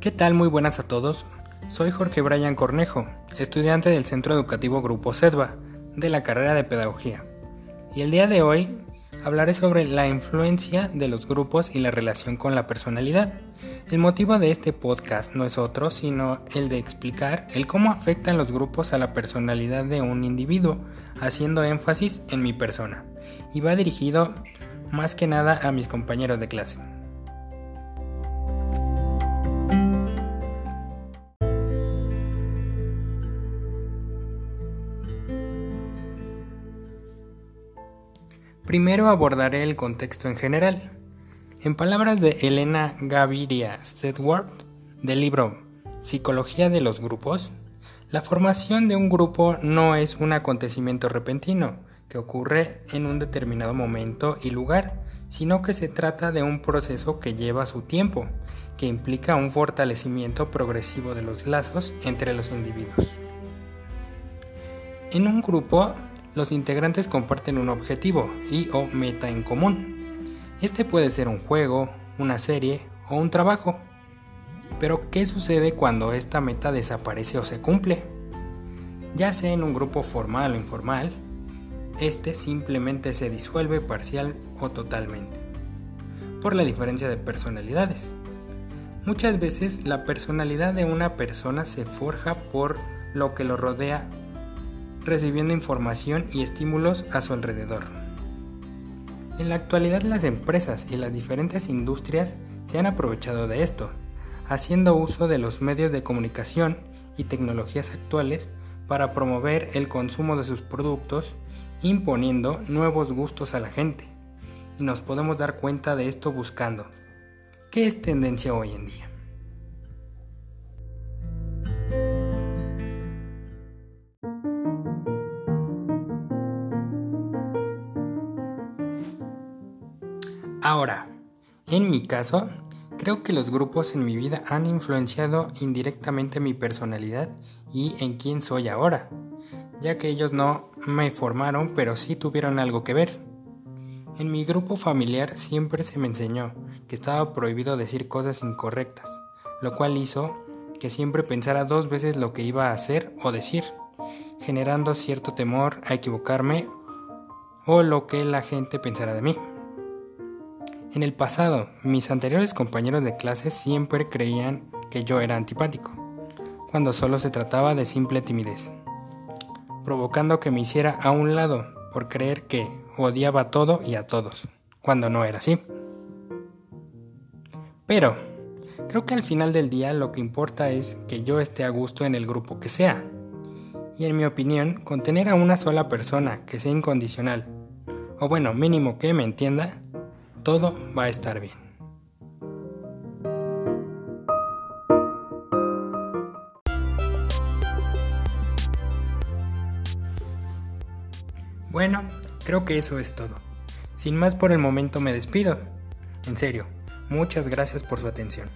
¿Qué tal? Muy buenas a todos. Soy Jorge Brian Cornejo, estudiante del Centro Educativo Grupo SEDVA, de la carrera de Pedagogía. Y el día de hoy hablaré sobre la influencia de los grupos y la relación con la personalidad. El motivo de este podcast no es otro, sino el de explicar el cómo afectan los grupos a la personalidad de un individuo, haciendo énfasis en mi persona. Y va dirigido más que nada a mis compañeros de clase. Primero abordaré el contexto en general. En palabras de Elena Gaviria Stedworth, del libro Psicología de los Grupos, la formación de un grupo no es un acontecimiento repentino que ocurre en un determinado momento y lugar, sino que se trata de un proceso que lleva su tiempo, que implica un fortalecimiento progresivo de los lazos entre los individuos. En un grupo los integrantes comparten un objetivo y o meta en común. Este puede ser un juego, una serie o un trabajo. Pero ¿qué sucede cuando esta meta desaparece o se cumple? Ya sea en un grupo formal o informal, este simplemente se disuelve parcial o totalmente, por la diferencia de personalidades. Muchas veces la personalidad de una persona se forja por lo que lo rodea recibiendo información y estímulos a su alrededor. En la actualidad las empresas y las diferentes industrias se han aprovechado de esto, haciendo uso de los medios de comunicación y tecnologías actuales para promover el consumo de sus productos, imponiendo nuevos gustos a la gente. Y nos podemos dar cuenta de esto buscando. ¿Qué es tendencia hoy en día? Ahora, en mi caso, creo que los grupos en mi vida han influenciado indirectamente mi personalidad y en quién soy ahora, ya que ellos no me formaron, pero sí tuvieron algo que ver. En mi grupo familiar siempre se me enseñó que estaba prohibido decir cosas incorrectas, lo cual hizo que siempre pensara dos veces lo que iba a hacer o decir, generando cierto temor a equivocarme o lo que la gente pensara de mí. En el pasado, mis anteriores compañeros de clase siempre creían que yo era antipático, cuando solo se trataba de simple timidez, provocando que me hiciera a un lado por creer que odiaba todo y a todos, cuando no era así. Pero, creo que al final del día lo que importa es que yo esté a gusto en el grupo que sea. Y en mi opinión, con tener a una sola persona que sea incondicional, o bueno, mínimo que me entienda, todo va a estar bien. Bueno, creo que eso es todo. Sin más por el momento me despido. En serio, muchas gracias por su atención.